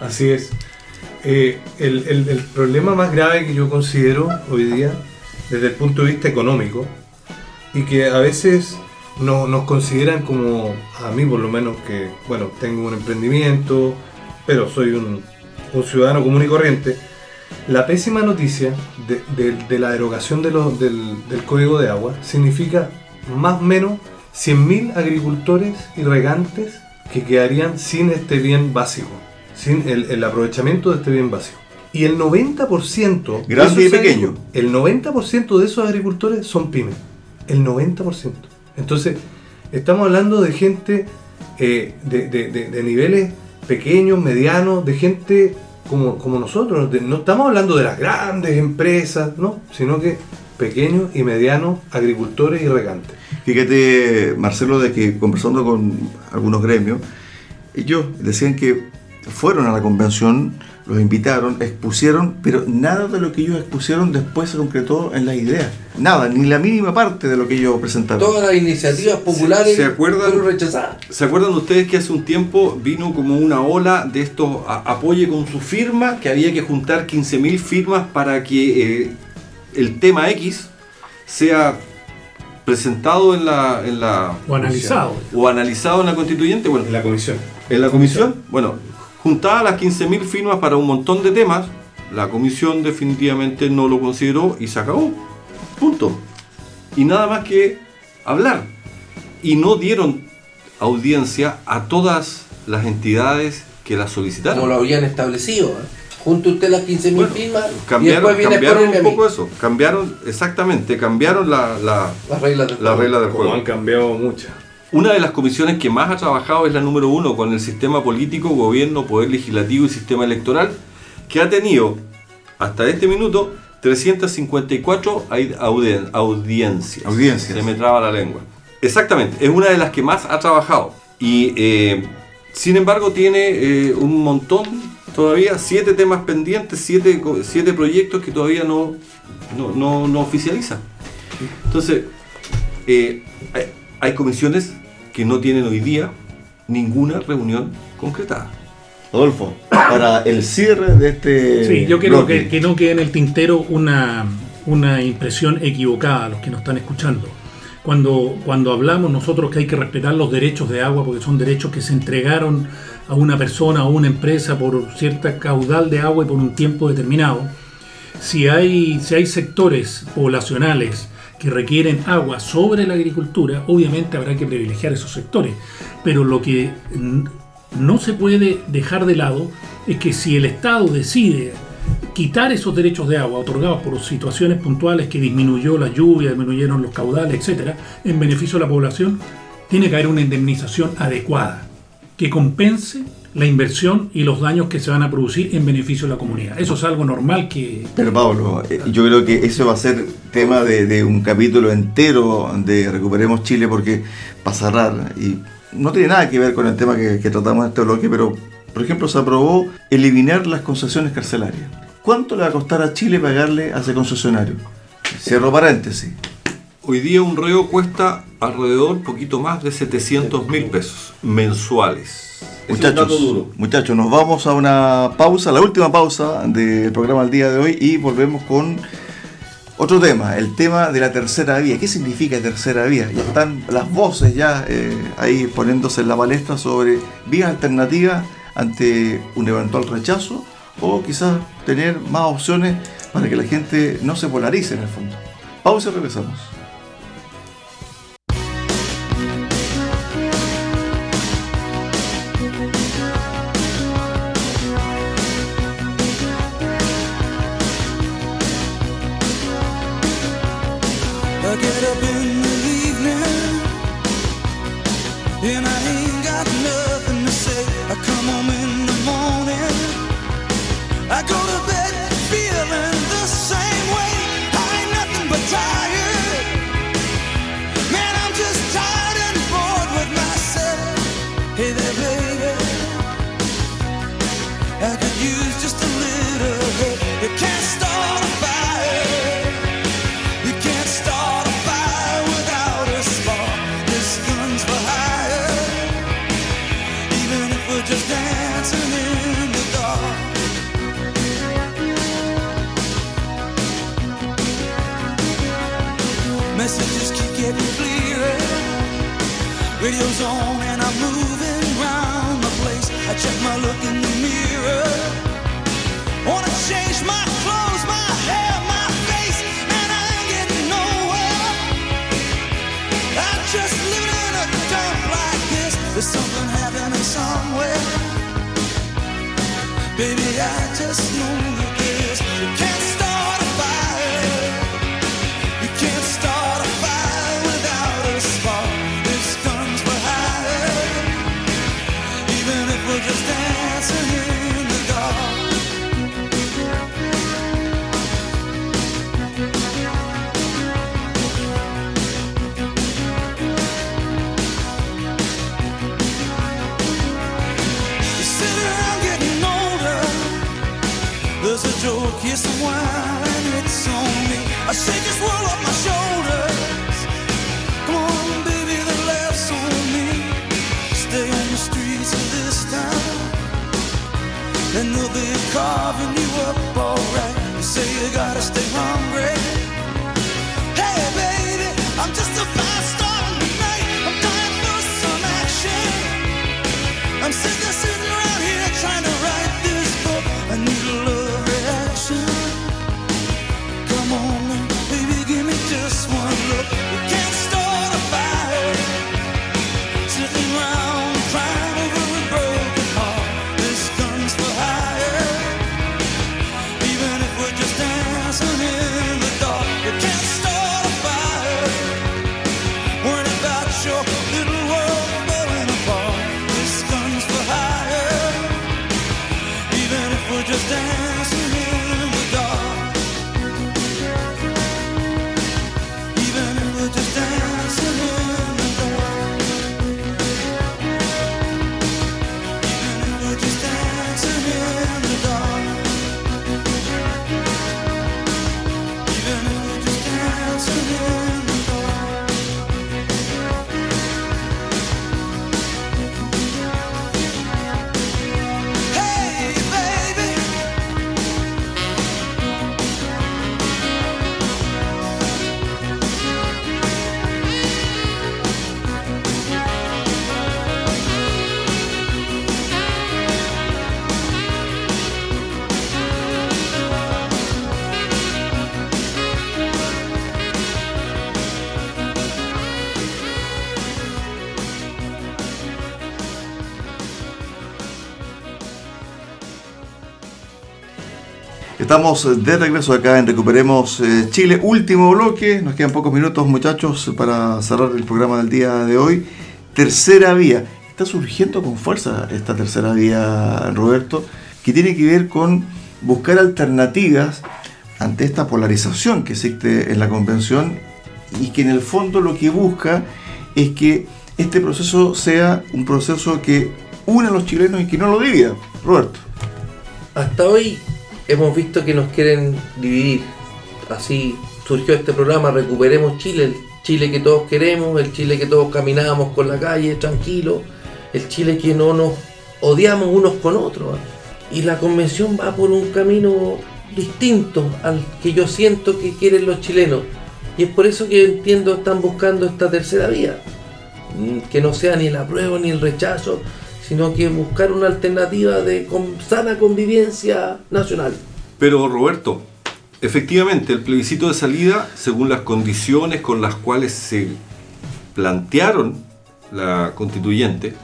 Así es. Eh, el, el- el problema más grave que yo considero hoy día, desde el punto de vista económico, y que a veces no- nos consideran como, a mí por lo menos, que, bueno, tengo un emprendimiento, pero soy un, un ciudadano común y corriente, la pésima noticia de, de- de la derogación de los- del, del código de agua significa más o menos 100.000 agricultores y regantes que quedarían sin este bien básico, sin el, el aprovechamiento de este bien básico. Y el 90% de Grande y pequeño. El 90% de esos agricultores son pymes. El 90%. Entonces, estamos hablando de gente eh, de- de niveles pequeños, medianos, de gente como, como nosotros. no estamos hablando de las grandes empresas, no, sino que pequeños y medianos agricultores y regantes. Fíjate, Marcelo, de que conversando con algunos gremios, ellos decían que fueron a la convención, los invitaron, expusieron, pero nada de lo que ellos expusieron después se concretó en las ideas. Nada, ni la mínima parte de lo que ellos presentaron. Todas las iniciativas populares ¿Se acuerdan? fueron rechazadas. ¿Se acuerdan ustedes que hace un tiempo vino como una ola de estos apoye con su firma, que había que juntar 15.000 firmas para que eh, el tema X sea presentado en la, en la O analizado. o analizado en la constituyente? Bueno, En la comisión. en la comisión, bueno, juntaba las 15.000 firmas para un montón de temas, la comisión definitivamente no lo consideró y se acabó. Punto. Y nada más que hablar. Y no dieron audiencia a todas las entidades que la solicitaron. Como lo habían establecido. ¿eh? Junto usted las 15.000 Bueno, firmas y Cambiaron, después viene cambiaron un poco eso. Cambiaron, exactamente, cambiaron la, la, las reglas del la juego. regla del Como juego. han cambiado muchas. Una de las comisiones que más ha trabajado es la número uno con el sistema político, gobierno, poder legislativo y sistema electoral, que ha tenido hasta este minuto 354 ai- audien- audiencias. Audiencias. Se me traba la lengua. Exactamente, es una de las que más ha trabajado. Y eh, sin embargo tiene eh, un montón, todavía siete temas pendientes, siete, siete proyectos que todavía no, no, no, no oficializa. Entonces, eh, hay, comisiones que no tienen hoy día ninguna reunión concretada. Adolfo, para el cierre de este. Sí, yo quiero bloque, que, que no quede en el tintero una, una impresión equivocada a los que nos están escuchando. Cuando, cuando hablamos nosotros que hay que respetar los derechos de agua, porque son derechos que se entregaron a una persona o a una empresa por cierta caudal de agua y por un tiempo determinado, si hay, si hay sectores poblacionales que requieren agua sobre la agricultura, obviamente habrá que privilegiar esos sectores. Pero lo que no se puede dejar de lado es que si el Estado decide quitar esos derechos de agua otorgados por situaciones puntuales que disminuyó la lluvia, disminuyeron los caudales, etcétera, en beneficio de la población, tiene que haber una indemnización adecuada que compense la inversión y los daños que se van a producir en beneficio de la comunidad. Eso es algo normal que Pero Pablo, eh, yo creo que eso va a ser tema de, de un capítulo entero de Recuperemos Chile porque para cerrar, y no tiene nada que ver con el tema que, que tratamos en este bloque, pero por ejemplo se aprobó eliminar las concesiones carcelarias. ¿Cuánto le va a costar a Chile pagarle a ese concesionario? Cierro paréntesis. Hoy día un reo cuesta alrededor poquito más de 700 mil pesos mensuales. Muchachos, duro. muchachos, nos vamos a una pausa, la última pausa del programa del día de hoy y volvemos con otro tema, el tema de la tercera vía. ¿Qué significa tercera vía? Ya están las voces ya eh, ahí poniéndose en la palestra sobre vías alternativas ante un eventual rechazo o quizás tener más opciones para que la gente no se polarice en el fondo. Pausa y regresamos. gönül as a joke. yes, wine and it's on me. I shake this world off my shoulders. Come on, baby, the laughs on me. Stay on the streets of this town, and they'll be carving you up alright. You say you gotta stay hungry. Hey, baby, I'm just a Estamos de regreso acá en Recuperemos eh, Chile. Último bloque, nos quedan pocos minutos muchachos para cerrar el programa del día de hoy. Tercera vía. Está surgiendo con fuerza esta tercera vía, Roberto, que tiene que ver con buscar alternativas ante esta polarización que existe en la convención y que en el fondo lo que busca es que este proceso sea un proceso que une a los chilenos y que no lo divida. Roberto. Hasta hoy hemos visto que nos quieren dividir. Así surgió este programa, Recuperemos Chile, el Chile que todos queremos, el Chile que todos caminábamos con la calle tranquilo, el Chile que no nos odiamos unos con otros. Y la convención va por un camino distinto al que yo siento que quieren los chilenos. Y es por eso que entiendo están buscando esta tercera vía. Mm, Que no sea ni el apruebo ni el rechazo, sino que buscar una alternativa de sana convivencia nacional. Pero Roberto, efectivamente el plebiscito de salida, según las condiciones con las cuales se plantearon la constituyente,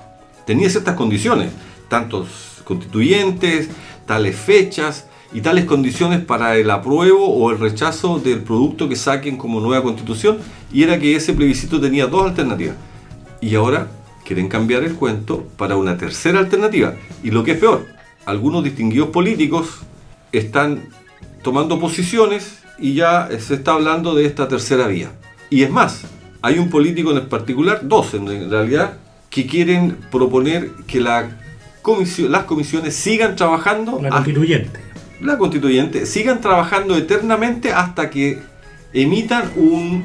tenía ciertas condiciones, tantos constituyentes, tales fechas y tales condiciones para el apruebo o el rechazo del producto que saquen como nueva constitución, y era que ese plebiscito tenía dos alternativas. Y ahora quieren cambiar el cuento para una tercera alternativa. Y lo que es peor, algunos distinguidos políticos están tomando posiciones y ya se está hablando de esta tercera vía. Y es más, hay un político en particular, dos en realidad, que quieren proponer que la comisión, las comisiones sigan trabajando La hasta- constituyente. la constituyente sigan trabajando eternamente hasta que emitan un,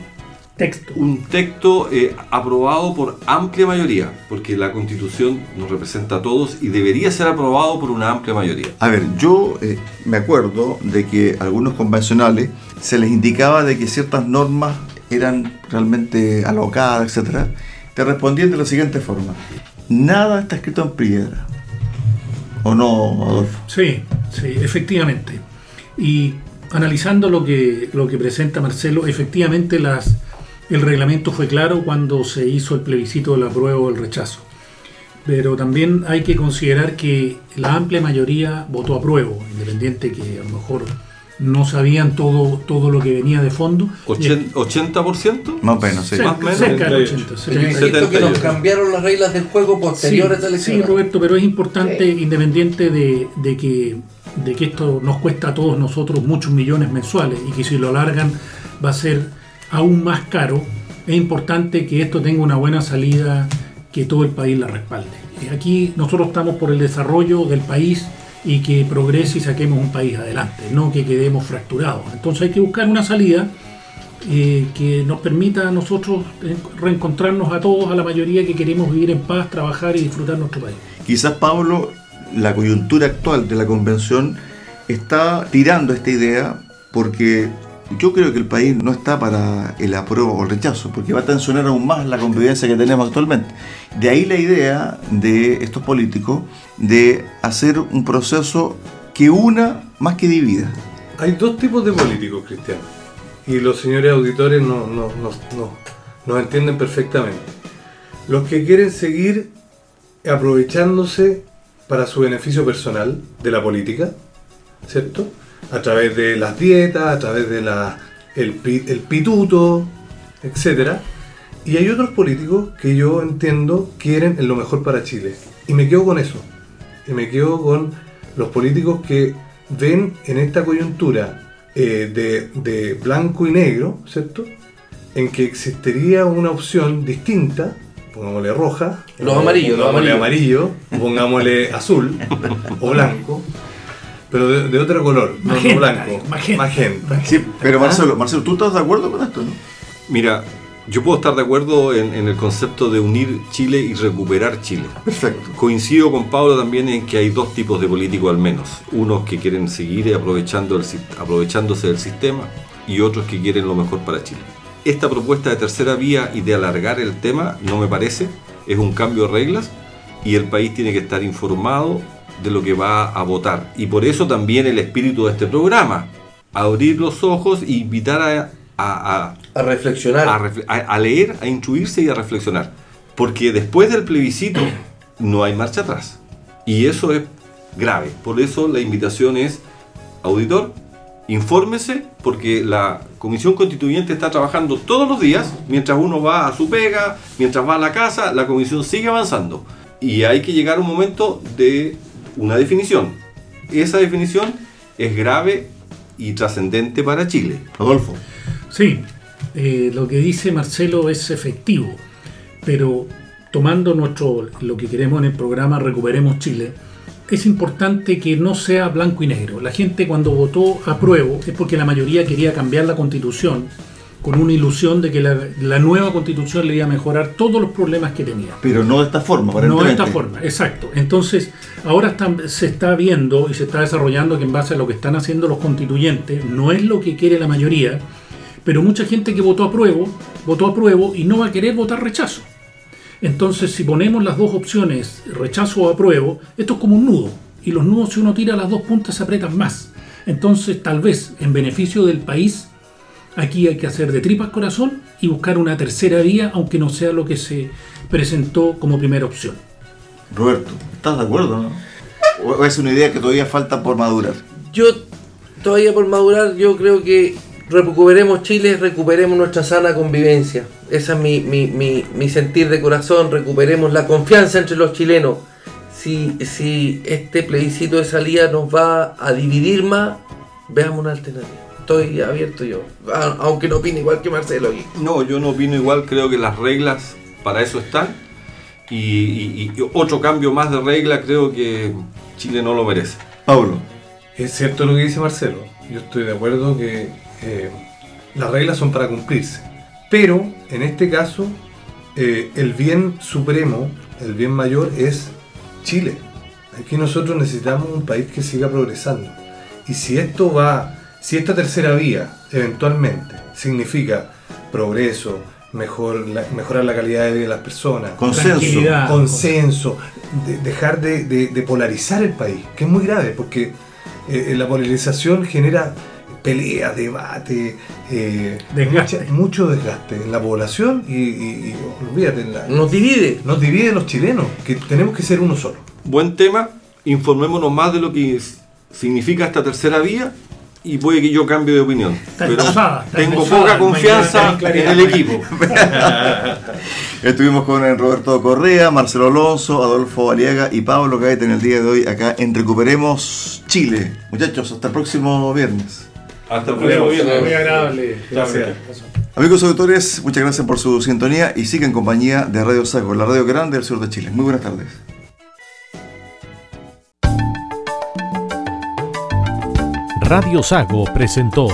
Texto. un texto eh, aprobado por amplia mayoría, porque la constitución nos representa a todos y debería ser aprobado por una amplia mayoría. A ver, yo eh, me acuerdo de que algunos convencionales se les indicaba de que ciertas normas eran realmente alocadas, etcétera. Te respondían de la siguiente forma: nada está escrito en piedra. ¿O no, Adolfo? Sí, sí, efectivamente. Y analizando lo que, lo que presenta Marcelo, efectivamente las, el reglamento fue claro cuando se hizo el plebiscito del apruebo o el rechazo. Pero también hay que considerar que la amplia mayoría votó apruebo, independiente que a lo mejor no sabían todo, todo lo que venía de fondo. Ochen- ¿80%? Más o menos, sí. Cerca, más o menos. cerca del 78. 80, Yo 70. insisto que nos 78. cambiaron las reglas del juego posteriores a Sí, la sí, elección. Roberto, pero es importante, independiente de, de que, de que esto nos cuesta a todos nosotros muchos millones mensuales y que si lo alargan va a ser aún más caro, es importante que esto tenga una buena salida, que todo el país la respalde. Aquí nosotros estamos por el desarrollo del país y que progrese y saquemos un país adelante, no que quedemos fracturados. Entonces hay que buscar una salida eh, que nos permita a nosotros reencontrarnos a todos, a la mayoría que queremos vivir en paz, trabajar y disfrutar nuestro país. Quizás, Pablo, la coyuntura actual de la convención está tirando esta idea porque yo creo que el país no está para el apruebo o el rechazo, porque va a tensionar aún más la convivencia que tenemos actualmente. De ahí la idea de estos políticos de hacer un proceso que una más que divida. Hay dos tipos de políticos, Cristiano. Y los señores auditores no, no, no, no- nos entienden perfectamente. Los que quieren seguir aprovechándose para su beneficio personal de la política, ¿cierto? A través de las dietas, a través de la, el, pi- el pituto, etc. Y hay otros políticos que yo entiendo quieren lo mejor para Chile. Y me quedo con eso. Y me quedo con los políticos que ven en esta coyuntura eh, de, de blanco y negro, ¿cierto? En que existiría una opción distinta, pongámosle roja, Los amarillos, los pongámosle amarillo, pongámosle azul o blanco, pero de, de otro color, no- no, Magenta, blanco, magenta. magenta. Sí, pero ¿Ah? Marcelo, Marcelo, ¿tú estás de acuerdo con esto? No? Mira, yo puedo estar de acuerdo en, en el concepto de unir Chile y recuperar Chile. Perfecto. Coincido con Pablo también en que hay dos tipos de políticos al menos. Unos que quieren seguir aprovechando el, aprovechándose del sistema y otros que quieren lo mejor para Chile. Esta propuesta de tercera vía y de alargar el tema no me parece, es un cambio de reglas y el país tiene que estar informado de lo que va a votar. Y por eso también el espíritu de este programa, abrir los ojos e invitar a- a- a, A reflexionar. a, refle- a- a leer, a instruirse y a reflexionar. Porque después del plebiscito no hay marcha atrás. Y eso es grave. Por eso la invitación es, auditor, infórmese, porque la Comisión Constituyente está trabajando todos los días, mientras uno va a su pega, mientras va a la casa, la Comisión sigue avanzando. Y hay que llegar a un momento de una definición. Esa definición es grave y trascendente para Chile. Adolfo. Sí, eh, lo que dice Marcelo es efectivo, pero tomando nuestro lo que queremos en el programa Recuperemos Chile, es importante que no sea blanco y negro. La gente cuando votó apruebo es porque la mayoría quería cambiar la constitución con una ilusión de que la, la nueva constitución le iba a mejorar todos los problemas que tenía. Pero no de esta forma, No de aparentemente. esta forma, exacto. Entonces, ahora se está viendo y se está desarrollando que en base a lo que están haciendo los constituyentes, no es lo que quiere la mayoría, pero mucha gente que votó apruebo, votó apruebo y no va a querer votar rechazo. Entonces, si ponemos las dos opciones, rechazo o apruebo, esto es como un nudo. Y los nudos, si uno tira las dos puntas, se apretan más. Entonces, tal vez, en beneficio del país, aquí hay que hacer de tripas corazón y buscar una tercera vía, aunque no sea lo que se presentó como primera opción. Roberto, ¿estás de acuerdo no? ¿O es una idea que todavía falta por madurar? Yo, todavía por madurar, yo creo que recuperemos Chile, recuperemos nuestra sana convivencia. Ese es mi, mi, mi, mi sentir de corazón, recuperemos la confianza entre los chilenos. Si, si este plebiscito de salida nos va a dividir más, veamos una alternativa. Estoy abierto yo, aunque no opine igual que Marcelo. aquí. No, yo no opino igual, creo que las reglas para eso están. Y, y- y otro cambio más de regla creo que Chile no lo merece. Pablo. Es cierto lo que dice Marcelo. Yo estoy de acuerdo que eh, las reglas son para cumplirse. Pero en este caso, eh, el bien supremo, el bien mayor es Chile. Aquí nosotros necesitamos un país que siga progresando. Y si esto va, si esta tercera vía eventualmente significa progreso, mejor, la- mejorar la calidad de vida de las personas, Consenso. Consenso, de- dejar de, de- de polarizar el país, que es muy grave, porque eh, la polarización genera pelea, debate, eh, Desgaste. mucha- mucho desgaste en la población y, y- y olvídate, en la- Nos divide. nos divide los chilenos, que tenemos que ser uno solo. Buen tema, informémonos más de lo que significa esta tercera vía y puede que yo cambie de opinión. Pero tengo poca confianza en el equipo. Estuvimos con el Roberto Correa, Marcelo Alonso, Adolfo Aliaga y Pablo Caete en el día de hoy acá en Recuperemos Chile. Muchachos, hasta el próximo viernes. Hasta el Muy agradable. Gracias. Amigos auditores, muchas gracias por su sintonía y sigan en compañía de Radio Saco, la radio grande del sur de Chile. Muy buenas tardes. Radio Sago presentó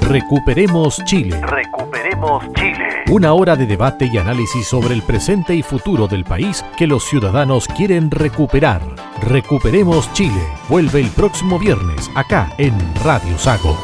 Recuperemos Chile. Recuperemos Chile. Una hora de debate y análisis sobre el presente y futuro del país que los ciudadanos quieren recuperar. Recuperemos Chile. Vuelve el próximo viernes acá en Radio Sago.